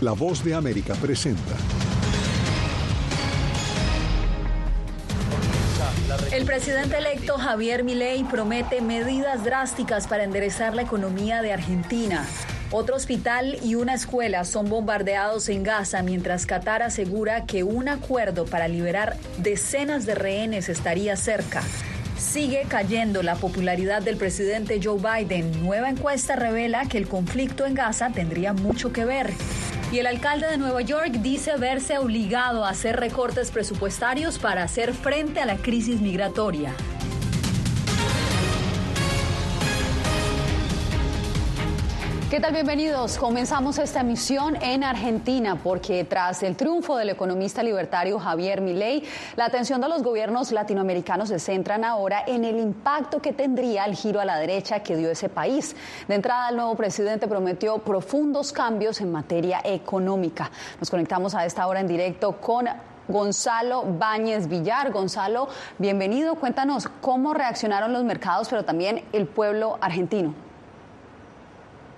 La voz de América presenta. El presidente electo Javier Milei promete medidas drásticas para enderezar la economía de Argentina. Otro hospital y una escuela son bombardeados en Gaza mientras Qatar asegura que un acuerdo para liberar decenas de rehenes estaría cerca. Sigue cayendo la popularidad del presidente Joe Biden. Nueva encuesta revela que el conflicto en Gaza tendría mucho que ver. Y el alcalde de Nueva York dice verse obligado a hacer recortes presupuestarios para hacer frente a la crisis migratoria. ¿Qué tal? Bienvenidos. Comenzamos esta emisión en Argentina porque tras el triunfo del economista libertario Javier Milei, la atención de los gobiernos latinoamericanos se centran ahora en el impacto que tendría el giro a la derecha que dio ese país. De entrada, el nuevo presidente prometió profundos cambios en materia económica. Nos conectamos a esta hora en directo con Gonzalo Báñez Villar. Gonzalo, bienvenido. Cuéntanos cómo reaccionaron los mercados, pero también el pueblo argentino.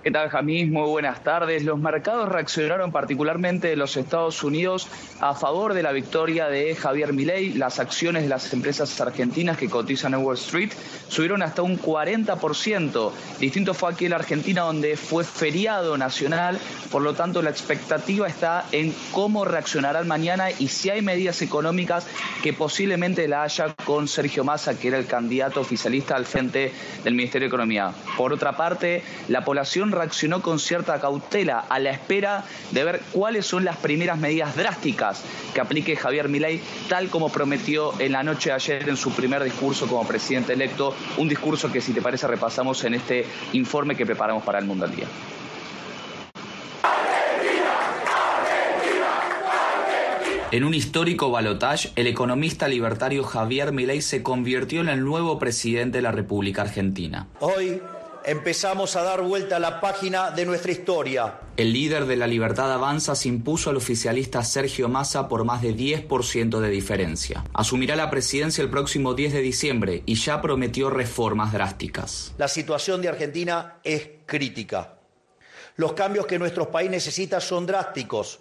¿Qué tal, Jamís? Muy buenas tardes. Los mercados reaccionaron particularmente en los Estados Unidos a favor de la victoria de Javier Milei. Las acciones de las empresas argentinas que cotizan en Wall Street subieron hasta un 40%. Distinto fue aquí en Argentina donde fue feriado nacional, por lo tanto la expectativa está en cómo reaccionarán mañana y si hay medidas económicas que posiblemente la haya con Sergio Massa, que era el candidato oficialista al frente del Ministerio de Economía. Por otra parte, la población reaccionó con cierta cautela a la espera de ver cuáles son las primeras medidas drásticas que aplique Javier Milei, tal como prometió en la noche de ayer en su primer discurso como presidente electo, un discurso que si te parece repasamos en este informe que preparamos para el Mundo al Día. En un histórico balotaje, el economista libertario Javier Milei se convirtió en el nuevo presidente de la República Argentina. Hoy empezamos a dar vuelta a la página de nuestra historia. El líder de la Libertad Avanza se impuso al oficialista Sergio Massa por más de 10% de diferencia. Asumirá la presidencia el próximo 10 de diciembre y ya prometió reformas drásticas. La situación de Argentina es crítica. Los cambios que nuestro país necesita son drásticos.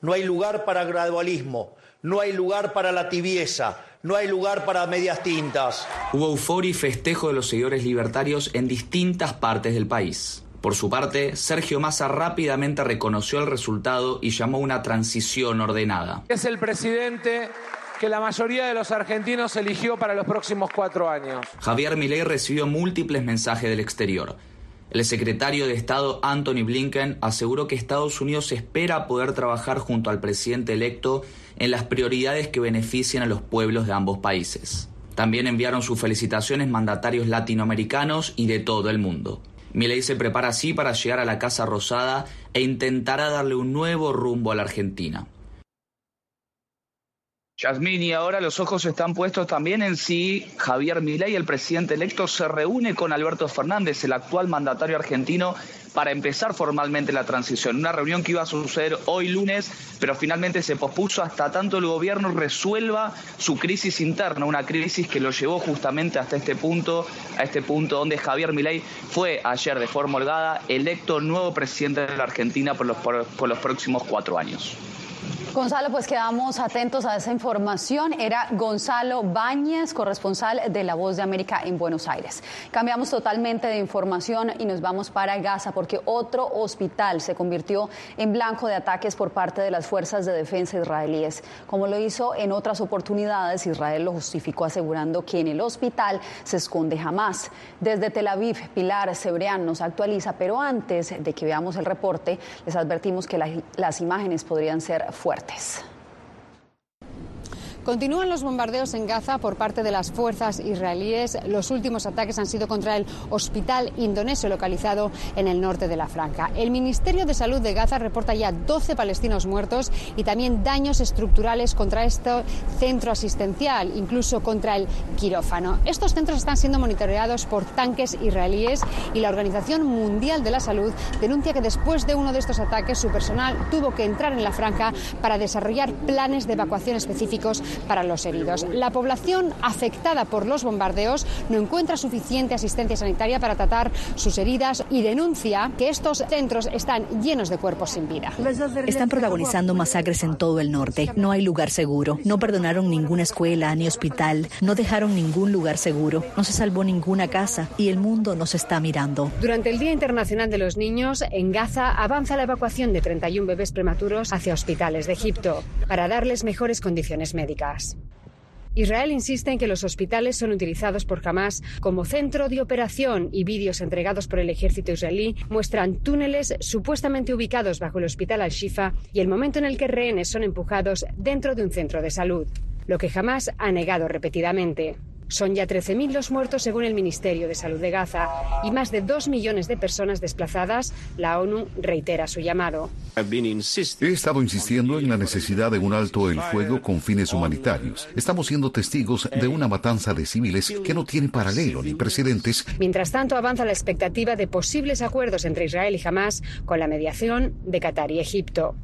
No hay lugar para gradualismo, no hay lugar para la tibieza, no hay lugar para medias tintas. Hubo euforia y festejo de los seguidores libertarios en distintas partes del país. Por su parte, Sergio Massa rápidamente reconoció el resultado y llamó una transición ordenada. Es el presidente que la mayoría de los argentinos eligió para los próximos cuatro años. Javier Milei recibió múltiples mensajes del exterior. El secretario de Estado Anthony Blinken aseguró que Estados Unidos espera poder trabajar junto al presidente electo en las prioridades que beneficien a los pueblos de ambos países. También enviaron sus felicitaciones mandatarios latinoamericanos y de todo el mundo. Milei se prepara así para llegar a la Casa Rosada e intentará darle un nuevo rumbo a la Argentina. Yasmín, y ahora los ojos están puestos también en si Javier Milei, el presidente electo, se reúne con Alberto Fernández, el actual mandatario argentino, para empezar formalmente la transición. Una reunión que iba a suceder hoy lunes, pero finalmente se pospuso hasta tanto el gobierno resuelva su crisis interna, una crisis que lo llevó justamente hasta este punto, a este punto donde Javier Milei fue ayer de forma holgada electo nuevo presidente de la Argentina por los, por, por los próximos cuatro años. Gonzalo, pues quedamos atentos a esa información. Era Gonzalo Báñez, corresponsal de La Voz de América en Buenos Aires. Cambiamos totalmente de información y nos vamos para Gaza porque otro hospital se convirtió en blanco de ataques por parte de las fuerzas de defensa israelíes. Como lo hizo en otras oportunidades, Israel lo justificó asegurando que en el hospital se esconde jamás. Desde Tel Aviv, Pilar Cebrián nos actualiza, pero antes de que veamos el reporte, les advertimos que la, las imágenes podrían ser fuertes. martes. Continúan los bombardeos en Gaza por parte de las fuerzas israelíes. Los últimos ataques han sido contra el hospital indonesio localizado en el norte de la Franja. El Ministerio de Salud de Gaza reporta ya 12 palestinos muertos y también daños estructurales contra este centro asistencial, incluso contra el quirófano. Estos centros están siendo monitoreados por tanques israelíes y la Organización Mundial de la Salud denuncia que después de uno de estos ataques su personal tuvo que entrar en la franja para desarrollar planes de evacuación específicos para los heridos. La población afectada por los bombardeos no encuentra suficiente asistencia sanitaria para tratar sus heridas y denuncia que estos centros están llenos de cuerpos sin vida. Están protagonizando masacres en todo el norte. No hay lugar seguro. No perdonaron ninguna escuela ni hospital. No dejaron ningún lugar seguro. No se salvó ninguna casa y el mundo nos está mirando. Durante el Día Internacional de los Niños, en Gaza avanza la evacuación de 31 bebés prematuros hacia hospitales de Egipto para darles mejores condiciones médicas. Israel insiste en que los hospitales son utilizados por Hamas como centro de operación y vídeos entregados por el ejército israelí muestran túneles supuestamente ubicados bajo el hospital Al-Shifa y el momento en el que rehenes son empujados dentro de un centro de salud, lo que Hamas ha negado repetidamente. Son ya 13.000 los muertos según el Ministerio de Salud de Gaza y más de 2 millones de personas desplazadas. La ONU reitera su llamado. He estado insistiendo en la necesidad de un alto el fuego con fines humanitarios. Estamos siendo testigos de una matanza de civiles que no tiene paralelo ni precedentes. Mientras tanto, avanza la expectativa de posibles acuerdos entre Israel y Hamas con la mediación de Qatar y Egipto.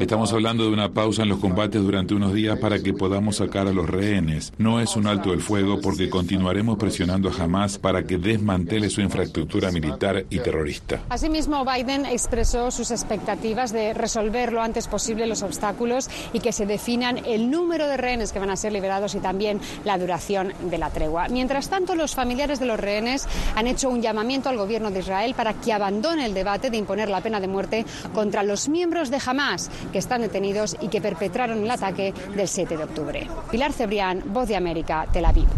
Estamos hablando de una pausa en los combates durante unos días para que podamos sacar a los rehenes. No es un alto el fuego porque continuaremos presionando a Hamas para que desmantele su infraestructura militar y terrorista. Asimismo, Biden expresó sus expectativas de resolver lo antes posible los obstáculos y que se definan el número de rehenes que van a ser liberados y también la duración de la tregua. Mientras tanto, los familiares de los rehenes han hecho un llamamiento al gobierno de Israel para que abandone el debate de imponer la pena de muerte contra los miembros de Hamas que están detenidos y que perpetraron el ataque del 7 de octubre. Pilar Cebrián, Voz de América, Tel Aviv.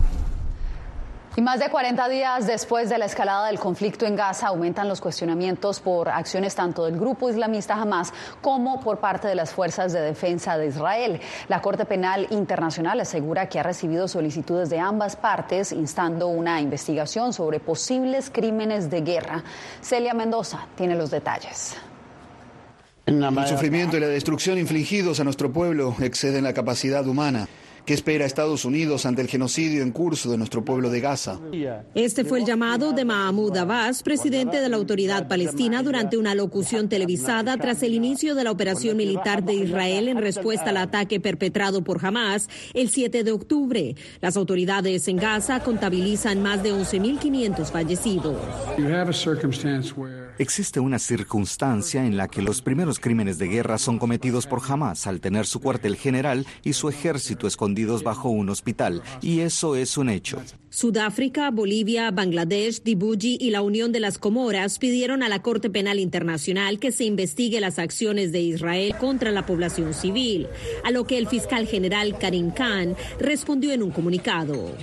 Y más de 40 días después de la escalada del conflicto en Gaza, aumentan los cuestionamientos por acciones tanto del grupo islamista Hamas como por parte de las fuerzas de defensa de Israel. La Corte Penal Internacional asegura que ha recibido solicitudes de ambas partes instando una investigación sobre posibles crímenes de guerra. Celia Mendoza tiene los detalles. El sufrimiento y la destrucción infligidos a nuestro pueblo exceden la capacidad humana. ¿Qué espera Estados Unidos ante el genocidio en curso de nuestro pueblo de Gaza? Este fue el llamado de Mahmoud Abbas, presidente de la Autoridad Palestina, durante una locución televisada tras el inicio de la operación militar de Israel en respuesta al ataque perpetrado por Hamas el 7 de octubre. Las autoridades en Gaza contabilizan más de 11.500 fallecidos. Existe una circunstancia en la que los primeros crímenes de guerra son cometidos por Hamas al tener su cuartel general y su ejército escondidos bajo un hospital, y eso es un hecho. Sudáfrica, Bolivia, Bangladesh, Djibouti y la Unión de las Comoras pidieron a la Corte Penal Internacional que se investigue las acciones de Israel contra la población civil, a lo que el fiscal general Karim Khan respondió en un comunicado.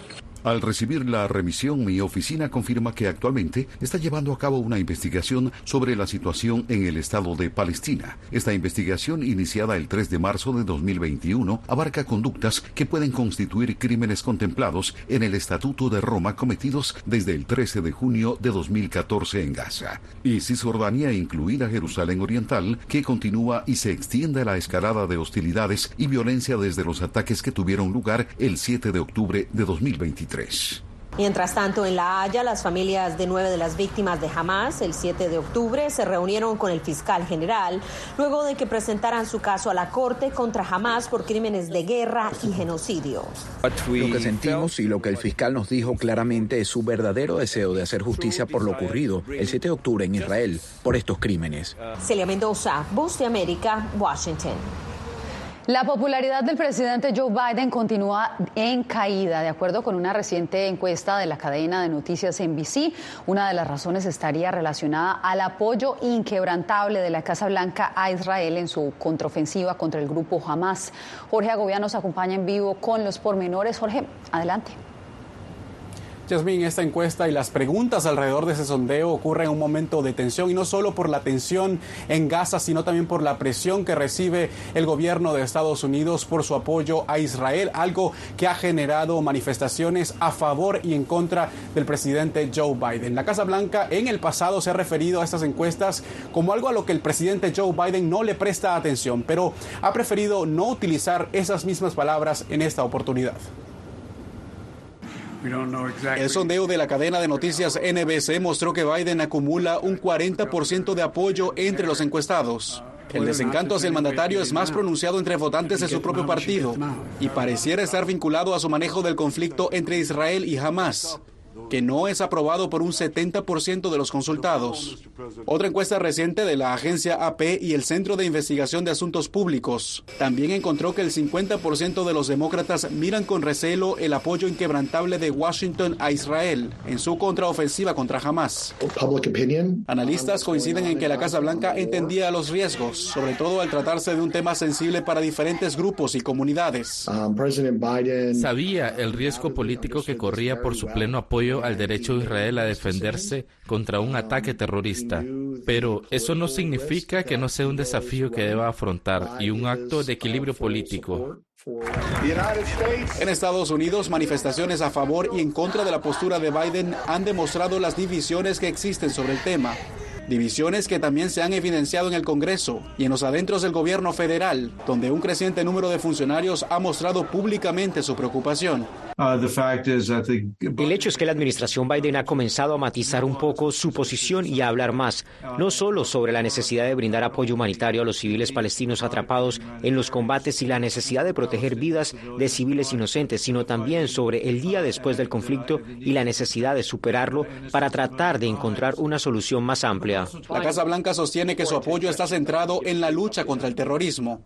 Al recibir la remisión, mi oficina confirma que actualmente está llevando a cabo una investigación sobre la situación en el Estado de Palestina. Esta investigación, iniciada el 3 de marzo de 2021, abarca conductas que pueden constituir crímenes contemplados en el Estatuto de Roma cometidos desde el 13 de junio de 2014 en Gaza. Y Cisjordania, incluida Jerusalén Oriental, que continúa y se extiende la escalada de hostilidades y violencia desde los ataques que tuvieron lugar el 7 de octubre de 2023. Mientras tanto, en La Haya, las familias de nueve de las víctimas de Hamas el 7 de octubre se reunieron con el fiscal general luego de que presentaran su caso a la Corte contra Hamas por crímenes de guerra y genocidio. Lo que sentimos y lo que el fiscal nos dijo claramente es su verdadero deseo de hacer justicia por lo ocurrido el 7 de octubre en Israel por estos crímenes. Celia Mendoza, Voz de América, Washington. La popularidad del presidente Joe Biden continúa en caída, de acuerdo con una reciente encuesta de la cadena de noticias NBC. Una de las razones estaría relacionada al apoyo inquebrantable de la Casa Blanca a Israel en su contraofensiva contra el grupo Hamas. Jorge Agobiano nos acompaña en vivo con los pormenores. Jorge, adelante. Yasmín, esta encuesta y las preguntas alrededor de ese sondeo ocurren en un momento de tensión y no solo por la tensión en Gaza, sino también por la presión que recibe el gobierno de Estados Unidos por su apoyo a Israel, algo que ha generado manifestaciones a favor y en contra del presidente Joe Biden. La Casa Blanca en el pasado se ha referido a estas encuestas como algo a lo que el presidente Joe Biden no le presta atención, pero ha preferido no utilizar esas mismas palabras en esta oportunidad. El sondeo de la cadena de noticias NBC mostró que Biden acumula un 40% de apoyo entre los encuestados. El desencanto hacia el mandatario es más pronunciado entre votantes de su propio partido y pareciera estar vinculado a su manejo del conflicto entre Israel y Hamas que no es aprobado por un 70% de los consultados. Otra encuesta reciente de la agencia AP y el Centro de Investigación de Asuntos Públicos también encontró que el 50% de los demócratas miran con recelo el apoyo inquebrantable de Washington a Israel en su contraofensiva contra Hamas. Analistas coinciden en que la Casa Blanca entendía los riesgos, sobre todo al tratarse de un tema sensible para diferentes grupos y comunidades. Um, Sabía el riesgo político que corría por su pleno apoyo al derecho de Israel a defenderse contra un ataque terrorista, pero eso no significa que no sea un desafío que deba afrontar y un acto de equilibrio político. En Estados Unidos, manifestaciones a favor y en contra de la postura de Biden han demostrado las divisiones que existen sobre el tema. Divisiones que también se han evidenciado en el Congreso y en los adentros del gobierno federal, donde un creciente número de funcionarios ha mostrado públicamente su preocupación. Uh, el hecho es que la administración Biden ha comenzado a matizar un poco su posición y a hablar más, no solo sobre la necesidad de brindar apoyo humanitario a los civiles palestinos atrapados en los combates y la necesidad de proteger vidas de civiles inocentes, sino también sobre el día después del conflicto y la necesidad de superarlo para tratar de encontrar una solución más amplia. La Casa Blanca sostiene que su apoyo está centrado en la lucha contra el terrorismo.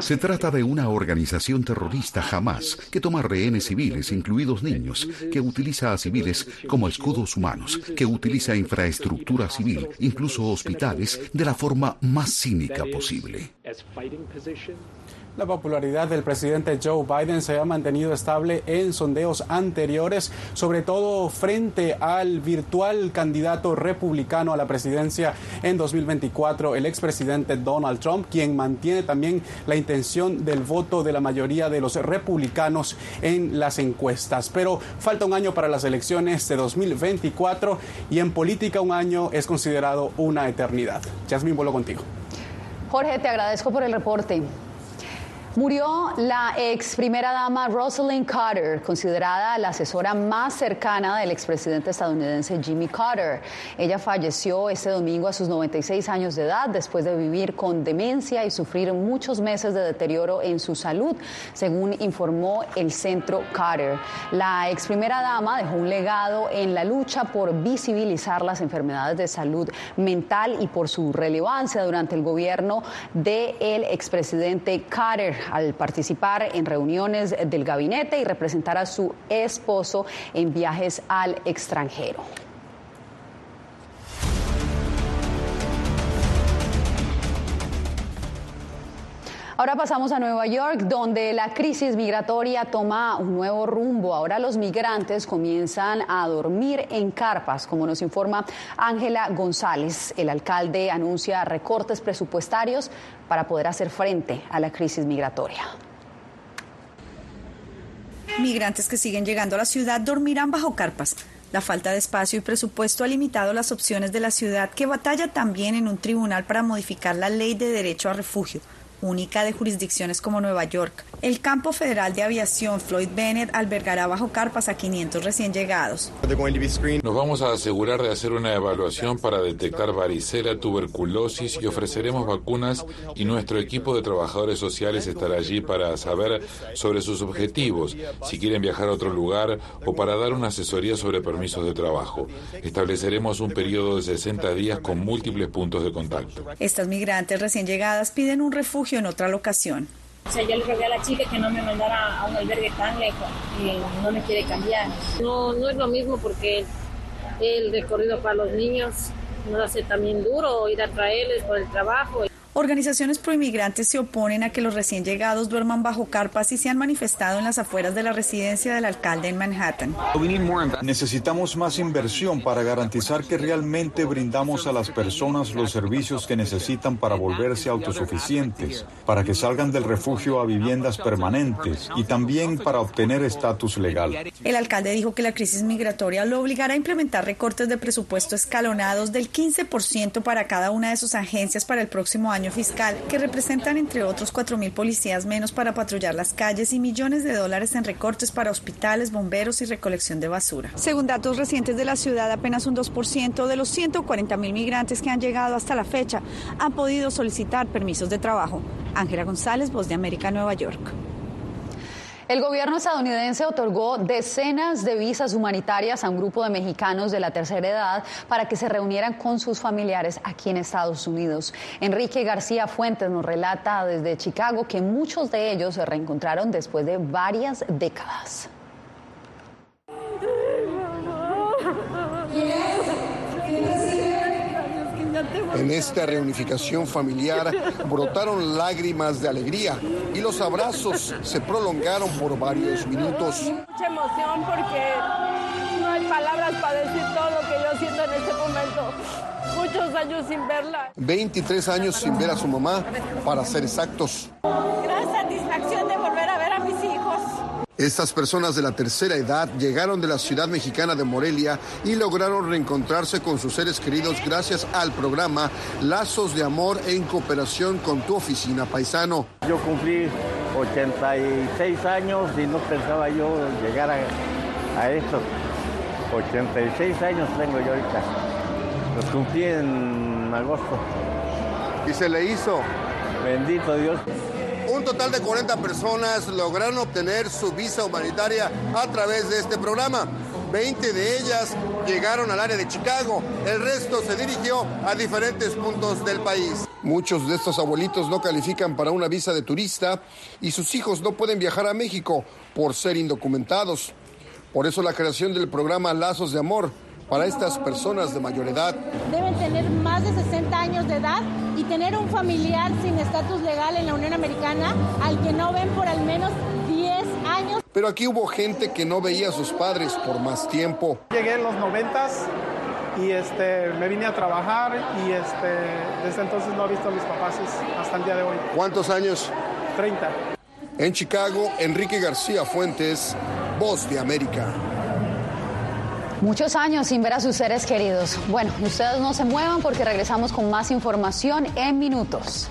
Se trata de una organización terrorista jamás que toma rehenes civiles, incluidos niños, que utiliza a civiles como escudos humanos, que utiliza infraestructura civil, incluso hospitales, de la forma más cínica posible. La popularidad del presidente Joe Biden se ha mantenido estable en sondeos anteriores, sobre todo frente al virtual candidato republicano a la presidencia en 2024, el expresidente Donald Trump, quien mantiene también la intención del voto de la mayoría de los republicanos en las encuestas. Pero falta un año para las elecciones de 2024 y en política un año es considerado una eternidad. Jasmine, vuelo contigo. Jorge, te agradezco por el reporte. Murió la ex primera dama Rosalind Carter, considerada la asesora más cercana del expresidente estadounidense Jimmy Carter. Ella falleció este domingo a sus 96 años de edad después de vivir con demencia y sufrir muchos meses de deterioro en su salud, según informó el centro Carter. La ex primera dama dejó un legado en la lucha por visibilizar las enfermedades de salud mental y por su relevancia durante el gobierno del expresidente Carter al participar en reuniones del gabinete y representar a su esposo en viajes al extranjero. Ahora pasamos a Nueva York, donde la crisis migratoria toma un nuevo rumbo. Ahora los migrantes comienzan a dormir en carpas, como nos informa Ángela González. El alcalde anuncia recortes presupuestarios para poder hacer frente a la crisis migratoria. Migrantes que siguen llegando a la ciudad dormirán bajo carpas. La falta de espacio y presupuesto ha limitado las opciones de la ciudad, que batalla también en un tribunal para modificar la ley de derecho a refugio única de jurisdicciones como Nueva York. El campo federal de aviación Floyd Bennett albergará bajo carpas a 500 recién llegados. Nos vamos a asegurar de hacer una evaluación para detectar varicela, tuberculosis y ofreceremos vacunas y nuestro equipo de trabajadores sociales estará allí para saber sobre sus objetivos, si quieren viajar a otro lugar o para dar una asesoría sobre permisos de trabajo. Estableceremos un periodo de 60 días con múltiples puntos de contacto. Estas migrantes recién llegadas piden un refugio en otra locación. O sea, yo le rogué a la chica que no me mandara a un albergue tan lejos y no me quiere cambiar. No, no es lo mismo porque el recorrido para los niños nos hace también duro ir a traerles por el trabajo. Organizaciones proinmigrantes se oponen a que los recién llegados duerman bajo carpas y se han manifestado en las afueras de la residencia del alcalde en Manhattan. Necesitamos más inversión para garantizar que realmente brindamos a las personas los servicios que necesitan para volverse autosuficientes, para que salgan del refugio a viviendas permanentes y también para obtener estatus legal. El alcalde dijo que la crisis migratoria lo obligará a implementar recortes de presupuesto escalonados del 15% para cada una de sus agencias para el próximo año fiscal, que representan entre otros 4.000 policías menos para patrullar las calles y millones de dólares en recortes para hospitales, bomberos y recolección de basura. Según datos recientes de la ciudad, apenas un 2% de los 140.000 migrantes que han llegado hasta la fecha han podido solicitar permisos de trabajo. Ángela González, Voz de América, Nueva York. El gobierno estadounidense otorgó decenas de visas humanitarias a un grupo de mexicanos de la tercera edad para que se reunieran con sus familiares aquí en Estados Unidos. Enrique García Fuentes nos relata desde Chicago que muchos de ellos se reencontraron después de varias décadas. En esta reunificación familiar brotaron lágrimas de alegría y los abrazos se prolongaron por varios minutos. Mucha emoción porque no hay palabras para decir todo lo que yo siento en este momento. Muchos años sin verla. 23 años sin ver a su mamá, para ser exactos. Gran satisfacción Estas personas de la tercera edad llegaron de la ciudad mexicana de Morelia y lograron reencontrarse con sus seres queridos gracias al programa Lazos de Amor en cooperación con tu oficina paisano. Yo cumplí 86 años y no pensaba yo llegar a, a esto. 86 años tengo yo ahorita. Los cumplí en agosto. ¿Y se le hizo? Bendito Dios. Un total de 40 personas lograron obtener su visa humanitaria a través de este programa. 20 de ellas llegaron al área de Chicago. El resto se dirigió a diferentes puntos del país. Muchos de estos abuelitos no califican para una visa de turista y sus hijos no pueden viajar a México por ser indocumentados. Por eso la creación del programa Lazos de Amor para estas personas de mayor edad. Tener más de 60 años de edad y tener un familiar sin estatus legal en la Unión Americana al que no ven por al menos 10 años. Pero aquí hubo gente que no veía a sus padres por más tiempo. Llegué en los noventas y este, me vine a trabajar y este, desde entonces no he visto a mis papás hasta el día de hoy. ¿Cuántos años? 30. En Chicago, Enrique García Fuentes, Voz de América. Muchos años sin ver a sus seres queridos. Bueno, ustedes no se muevan porque regresamos con más información en minutos.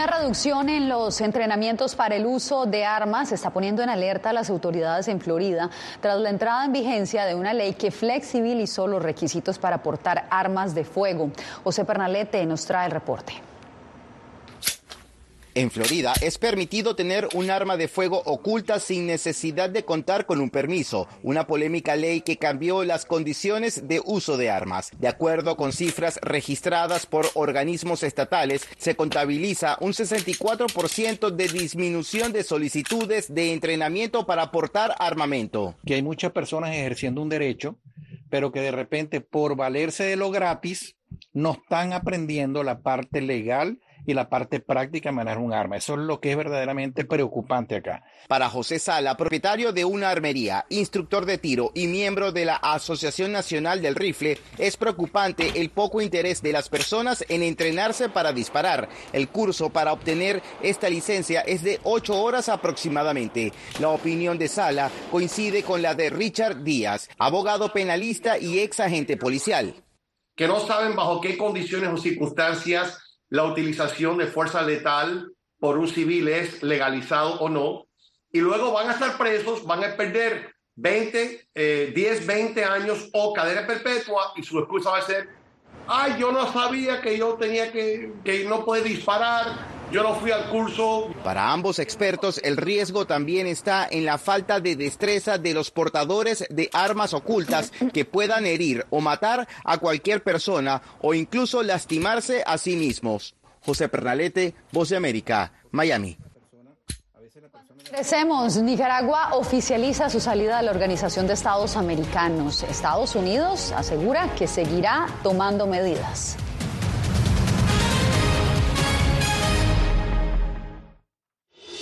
Una reducción en los entrenamientos para el uso de armas está poniendo en alerta a las autoridades en Florida tras la entrada en vigencia de una ley que flexibilizó los requisitos para portar armas de fuego. José Pernalete nos trae el reporte. En Florida es permitido tener un arma de fuego oculta sin necesidad de contar con un permiso, una polémica ley que cambió las condiciones de uso de armas. De acuerdo con cifras registradas por organismos estatales, se contabiliza un 64% de disminución de solicitudes de entrenamiento para portar armamento. Que hay muchas personas ejerciendo un derecho, pero que de repente por valerse de lo gratis no están aprendiendo la parte legal y la parte práctica de manejar un arma. Eso es lo que es verdaderamente preocupante acá. Para José Sala, propietario de una armería, instructor de tiro y miembro de la Asociación Nacional del Rifle, es preocupante el poco interés de las personas en entrenarse para disparar. El curso para obtener esta licencia es de ocho horas aproximadamente. La opinión de Sala coincide con la de Richard Díaz, abogado penalista y ex agente policial. Que no saben bajo qué condiciones o circunstancias la utilización de fuerza letal por un civil es legalizado o no, y luego van a estar presos, van a perder 20, 10, 20 años o cadena perpetua y su excusa va a ser, ay, yo no sabía que yo tenía que, que no puede disparar, yo no fui al curso. Para ambos expertos, el riesgo también está en la falta de destreza de los portadores de armas ocultas que puedan herir o matar a cualquier persona o incluso lastimarse a sí mismos. José Pernalete, Voz de América, Miami. Crecemos. Nicaragua oficializa su salida de la Organización de Estados Americanos. Estados Unidos asegura que seguirá tomando medidas.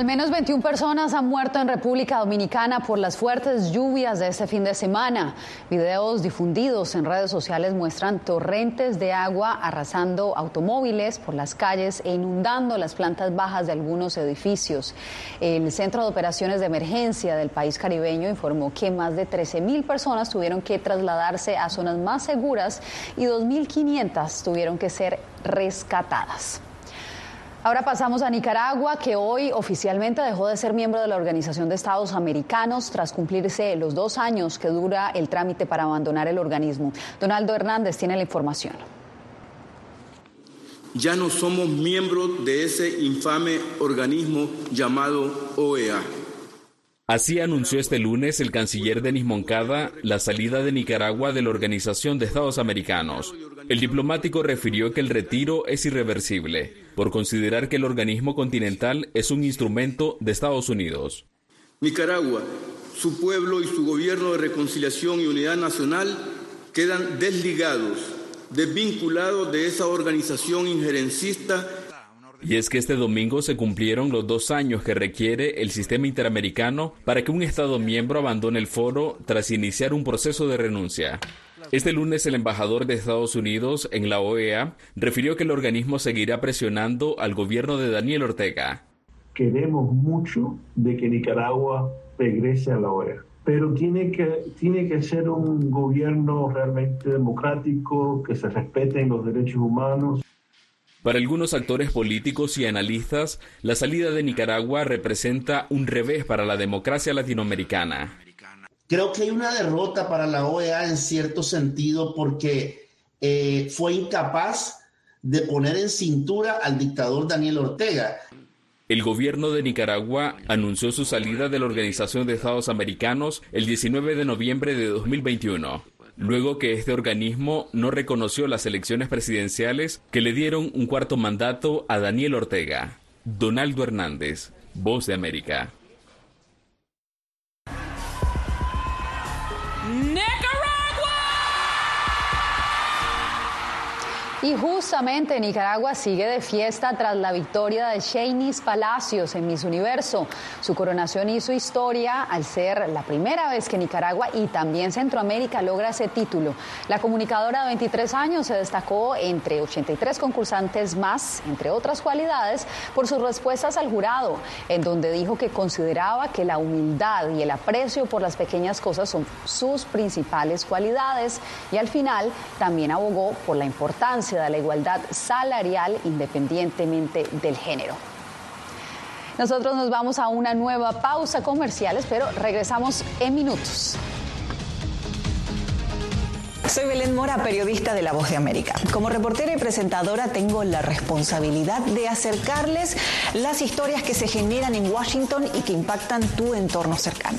Al menos 21 personas han muerto en República Dominicana por las fuertes lluvias de este fin de semana. Videos difundidos en redes sociales muestran torrentes de agua arrasando automóviles por las calles e inundando las plantas bajas de algunos edificios. El Centro de Operaciones de Emergencia del país caribeño informó que más de 13 mil personas tuvieron que trasladarse a zonas más seguras y 2.500 tuvieron que ser rescatadas. Ahora pasamos a Nicaragua, que hoy oficialmente dejó de ser miembro de la Organización de Estados Americanos tras cumplirse los dos años que dura el trámite para abandonar el organismo. Donaldo Hernández tiene la información. Ya no somos miembros de ese infame organismo llamado OEA. Así anunció este lunes el canciller Denis Moncada la salida de Nicaragua de la Organización de Estados Americanos. El diplomático refirió que el retiro es irreversible, por considerar que el organismo continental es un instrumento de Estados Unidos. Nicaragua, su pueblo y su gobierno de reconciliación y unidad nacional quedan desligados, desvinculados de esa organización injerencista y es que este domingo se cumplieron los dos años que requiere el sistema interamericano para que un Estado miembro abandone el foro tras iniciar un proceso de renuncia. Este lunes el embajador de Estados Unidos en la OEA refirió que el organismo seguirá presionando al gobierno de Daniel Ortega. Queremos mucho de que Nicaragua regrese a la OEA, pero tiene que, tiene que ser un gobierno realmente democrático, que se respeten los derechos humanos. Para algunos actores políticos y analistas, la salida de Nicaragua representa un revés para la democracia latinoamericana. Creo que hay una derrota para la OEA en cierto sentido porque eh, fue incapaz de poner en cintura al dictador Daniel Ortega. El gobierno de Nicaragua anunció su salida de la Organización de Estados Americanos el 19 de noviembre de 2021 luego que este organismo no reconoció las elecciones presidenciales que le dieron un cuarto mandato a Daniel Ortega. Donaldo Hernández, Voz de América. Y justamente Nicaragua sigue de fiesta tras la victoria de Shanice Palacios en Miss Universo. Su coronación hizo historia al ser la primera vez que Nicaragua y también Centroamérica logra ese título. La comunicadora de 23 años se destacó entre 83 concursantes más, entre otras cualidades, por sus respuestas al jurado, en donde dijo que consideraba que la humildad y el aprecio por las pequeñas cosas son sus principales cualidades y al final también abogó por la importancia de la igualdad salarial independientemente del género. Nosotros nos vamos a una nueva pausa comerciales, pero regresamos en minutos. Soy Belén Mora, periodista de La Voz de América. Como reportera y presentadora tengo la responsabilidad de acercarles las historias que se generan en Washington y que impactan tu entorno cercano.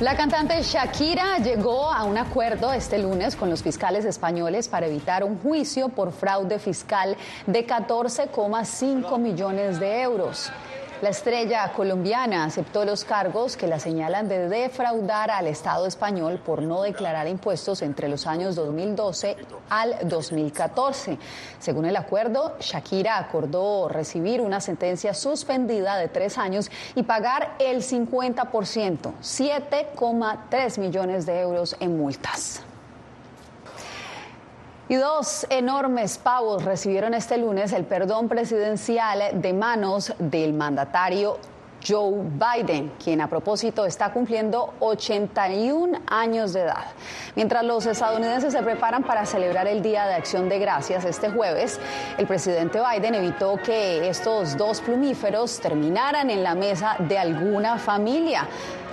La cantante Shakira llegó a un acuerdo este lunes con los fiscales españoles para evitar un juicio por fraude fiscal de 14,5 millones de euros. La estrella colombiana aceptó los cargos que la señalan de defraudar al Estado español por no declarar impuestos entre los años 2012 al 2014. Según el acuerdo, Shakira acordó recibir una sentencia suspendida de tres años y pagar el 50%, 7,3 millones de euros en multas. Y dos enormes pavos recibieron este lunes el perdón presidencial de manos del mandatario Joe Biden, quien a propósito está cumpliendo 81 años de edad. Mientras los estadounidenses se preparan para celebrar el Día de Acción de Gracias este jueves, el presidente Biden evitó que estos dos plumíferos terminaran en la mesa de alguna familia.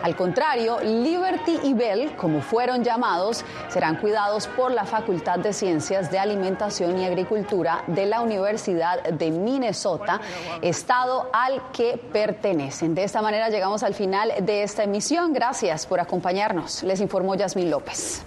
Al contrario, Liberty y Bell, como fueron llamados, serán cuidados por la Facultad de Ciencias de Alimentación y Agricultura de la Universidad de Minnesota, estado al que pertenecen. De esta manera llegamos al final de esta emisión. Gracias por acompañarnos. Les informó Yasmín López.